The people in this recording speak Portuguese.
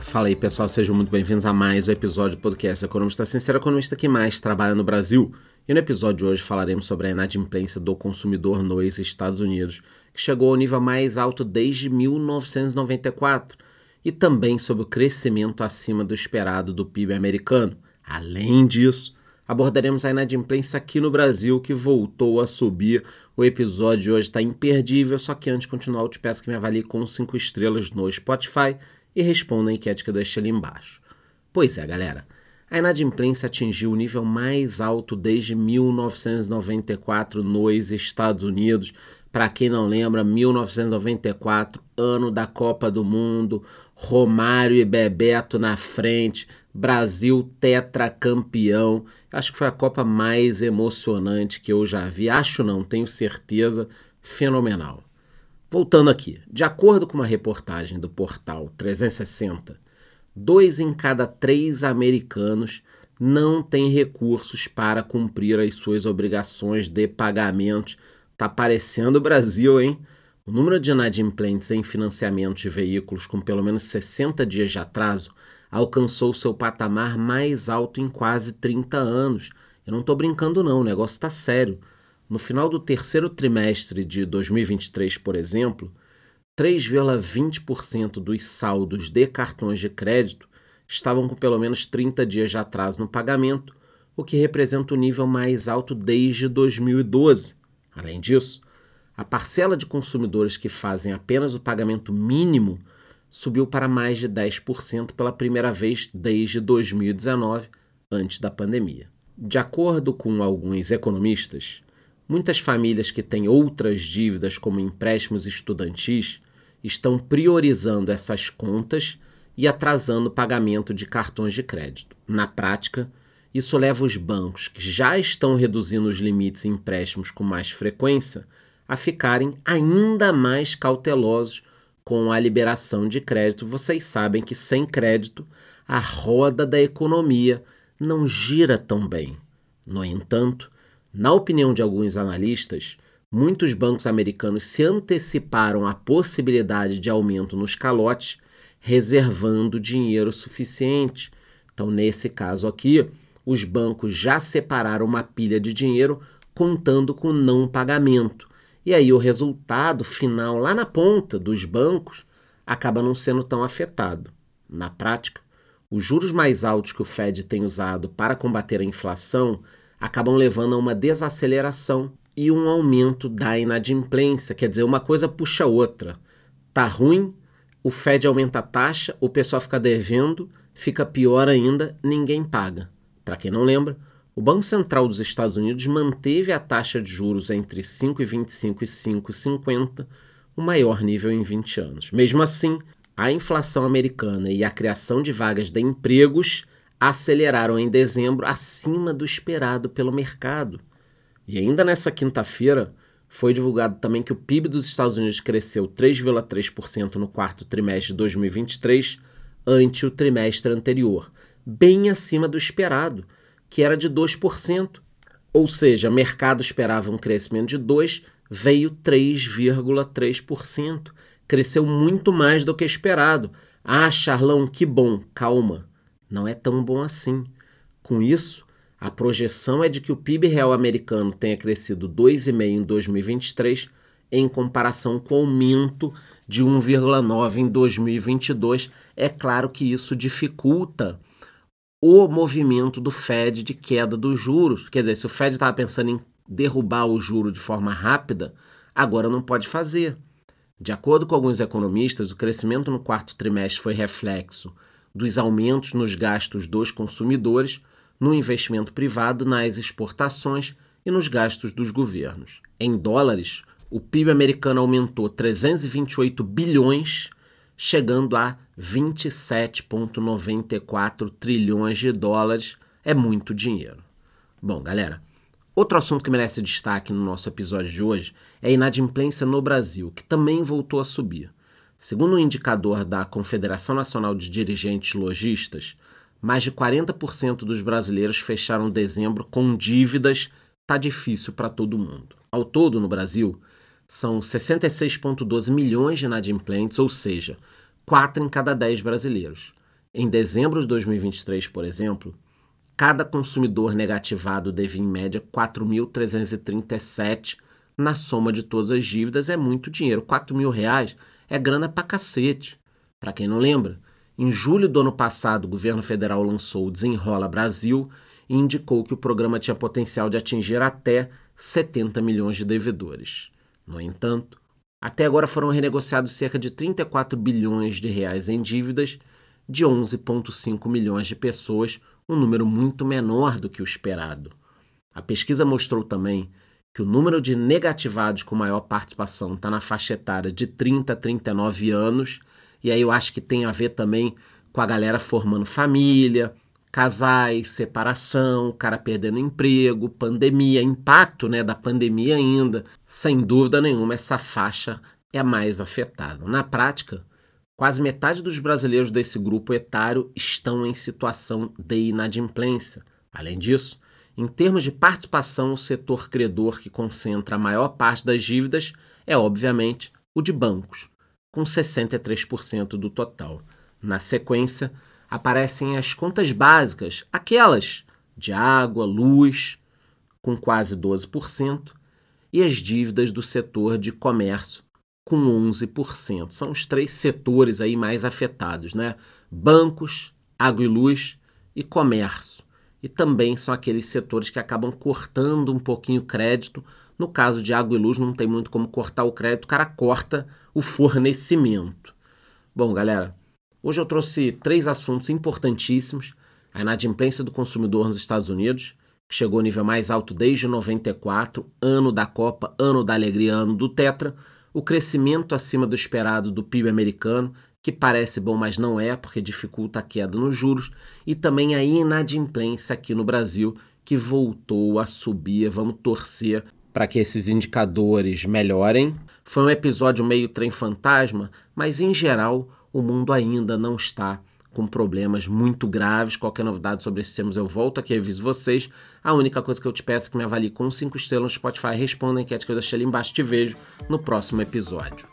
Fala aí pessoal, sejam muito bem-vindos a mais um episódio do podcast Economista Sincero, economista que mais trabalha no Brasil. E no episódio de hoje falaremos sobre a inadimplência do consumidor nos Estados Unidos, que chegou ao nível mais alto desde 1994, e também sobre o crescimento acima do esperado do PIB americano. Além disso, abordaremos a inadimplência aqui no Brasil, que voltou a subir. O episódio de hoje está imperdível, só que antes de continuar, eu te peço que me avalie com 5 estrelas no Spotify e responda a enquete que eu deixei ali embaixo. Pois é, galera. A inadimplência atingiu o nível mais alto desde 1994 nos Estados Unidos. Para quem não lembra, 1994, ano da Copa do Mundo, Romário e Bebeto na frente, Brasil tetracampeão. Acho que foi a Copa mais emocionante que eu já vi. Acho não, tenho certeza, fenomenal. Voltando aqui, de acordo com uma reportagem do portal 360, dois em cada três americanos não têm recursos para cumprir as suas obrigações de pagamento. Tá parecendo o Brasil, hein? O número de inadimplentes em financiamento de veículos com pelo menos 60 dias de atraso alcançou seu patamar mais alto em quase 30 anos. Eu não estou brincando, não, o negócio está sério. No final do terceiro trimestre de 2023, por exemplo, 3,20% dos saldos de cartões de crédito estavam com pelo menos 30 dias de atraso no pagamento, o que representa o nível mais alto desde 2012. Além disso, a parcela de consumidores que fazem apenas o pagamento mínimo subiu para mais de 10% pela primeira vez desde 2019, antes da pandemia. De acordo com alguns economistas, Muitas famílias que têm outras dívidas, como empréstimos estudantis, estão priorizando essas contas e atrasando o pagamento de cartões de crédito. Na prática, isso leva os bancos, que já estão reduzindo os limites em empréstimos com mais frequência, a ficarem ainda mais cautelosos com a liberação de crédito. Vocês sabem que sem crédito, a roda da economia não gira tão bem. No entanto, na opinião de alguns analistas, muitos bancos americanos se anteciparam à possibilidade de aumento nos calotes, reservando dinheiro suficiente. Então, nesse caso aqui, os bancos já separaram uma pilha de dinheiro contando com não pagamento. E aí o resultado final lá na ponta dos bancos acaba não sendo tão afetado. Na prática, os juros mais altos que o Fed tem usado para combater a inflação acabam levando a uma desaceleração e um aumento da inadimplência. Quer dizer, uma coisa puxa a outra. Tá ruim, o Fed aumenta a taxa, o pessoal fica devendo, fica pior ainda, ninguém paga. Para quem não lembra, o Banco Central dos Estados Unidos manteve a taxa de juros entre 5,25 e 5,50, o maior nível em 20 anos. Mesmo assim, a inflação americana e a criação de vagas de empregos aceleraram em dezembro acima do esperado pelo mercado. E ainda nessa quinta-feira, foi divulgado também que o PIB dos Estados Unidos cresceu 3,3% no quarto trimestre de 2023, ante o trimestre anterior, bem acima do esperado, que era de 2%. Ou seja, o mercado esperava um crescimento de 2%, veio 3,3%. Cresceu muito mais do que esperado. Ah, Charlão, que bom, calma não é tão bom assim. Com isso, a projeção é de que o PIB real americano tenha crescido 2,5% em 2023, em comparação com o aumento de 1,9% em 2022. É claro que isso dificulta o movimento do Fed de queda dos juros. Quer dizer, se o Fed estava pensando em derrubar o juro de forma rápida, agora não pode fazer. De acordo com alguns economistas, o crescimento no quarto trimestre foi reflexo dos aumentos nos gastos dos consumidores, no investimento privado, nas exportações e nos gastos dos governos. Em dólares, o PIB americano aumentou 328 bilhões, chegando a 27,94 trilhões de dólares. É muito dinheiro. Bom, galera, outro assunto que merece destaque no nosso episódio de hoje é a inadimplência no Brasil, que também voltou a subir. Segundo um indicador da Confederação Nacional de Dirigentes Logistas, mais de 40% dos brasileiros fecharam dezembro com dívidas tá difícil para todo mundo. Ao todo, no Brasil, são 66,12 milhões de inadimplentes, ou seja, 4 em cada 10 brasileiros. Em dezembro de 2023, por exemplo, cada consumidor negativado devia em média 4.337 na soma de todas as dívidas. É muito dinheiro. 4 mil reais é grana pra cacete. Para quem não lembra, em julho do ano passado, o governo federal lançou o Desenrola Brasil e indicou que o programa tinha potencial de atingir até 70 milhões de devedores. No entanto, até agora foram renegociados cerca de 34 bilhões de reais em dívidas de 11,5 milhões de pessoas, um número muito menor do que o esperado. A pesquisa mostrou também que o número de negativados com maior participação está na faixa etária de 30 a 39 anos, e aí eu acho que tem a ver também com a galera formando família, casais, separação, cara perdendo emprego, pandemia, impacto né, da pandemia ainda. Sem dúvida nenhuma, essa faixa é a mais afetada. Na prática, quase metade dos brasileiros desse grupo etário estão em situação de inadimplência. Além disso, em termos de participação, o setor credor que concentra a maior parte das dívidas é, obviamente, o de bancos, com 63% do total. Na sequência, aparecem as contas básicas, aquelas de água, luz, com quase 12%, e as dívidas do setor de comércio, com 11%. São os três setores aí mais afetados, né? Bancos, água e luz e comércio. E também são aqueles setores que acabam cortando um pouquinho o crédito. No caso de água e luz, não tem muito como cortar o crédito, o cara corta o fornecimento. Bom, galera, Hoje eu trouxe três assuntos importantíssimos: a inadimplência do consumidor nos Estados Unidos, que chegou ao nível mais alto desde 94, ano da Copa, ano da alegria, ano do Tetra, o crescimento acima do esperado do PIB americano, que parece bom, mas não é, porque dificulta a queda nos juros, e também a inadimplência aqui no Brasil, que voltou a subir. Vamos torcer para que esses indicadores melhorem. Foi um episódio meio trem fantasma, mas em geral o mundo ainda não está com problemas muito graves. Qualquer novidade sobre esses temas eu volto aqui e aviso vocês. A única coisa que eu te peço é que me avalie com 5 estrelas no Spotify. Responda a enquete que eu deixei ali embaixo. Te vejo no próximo episódio.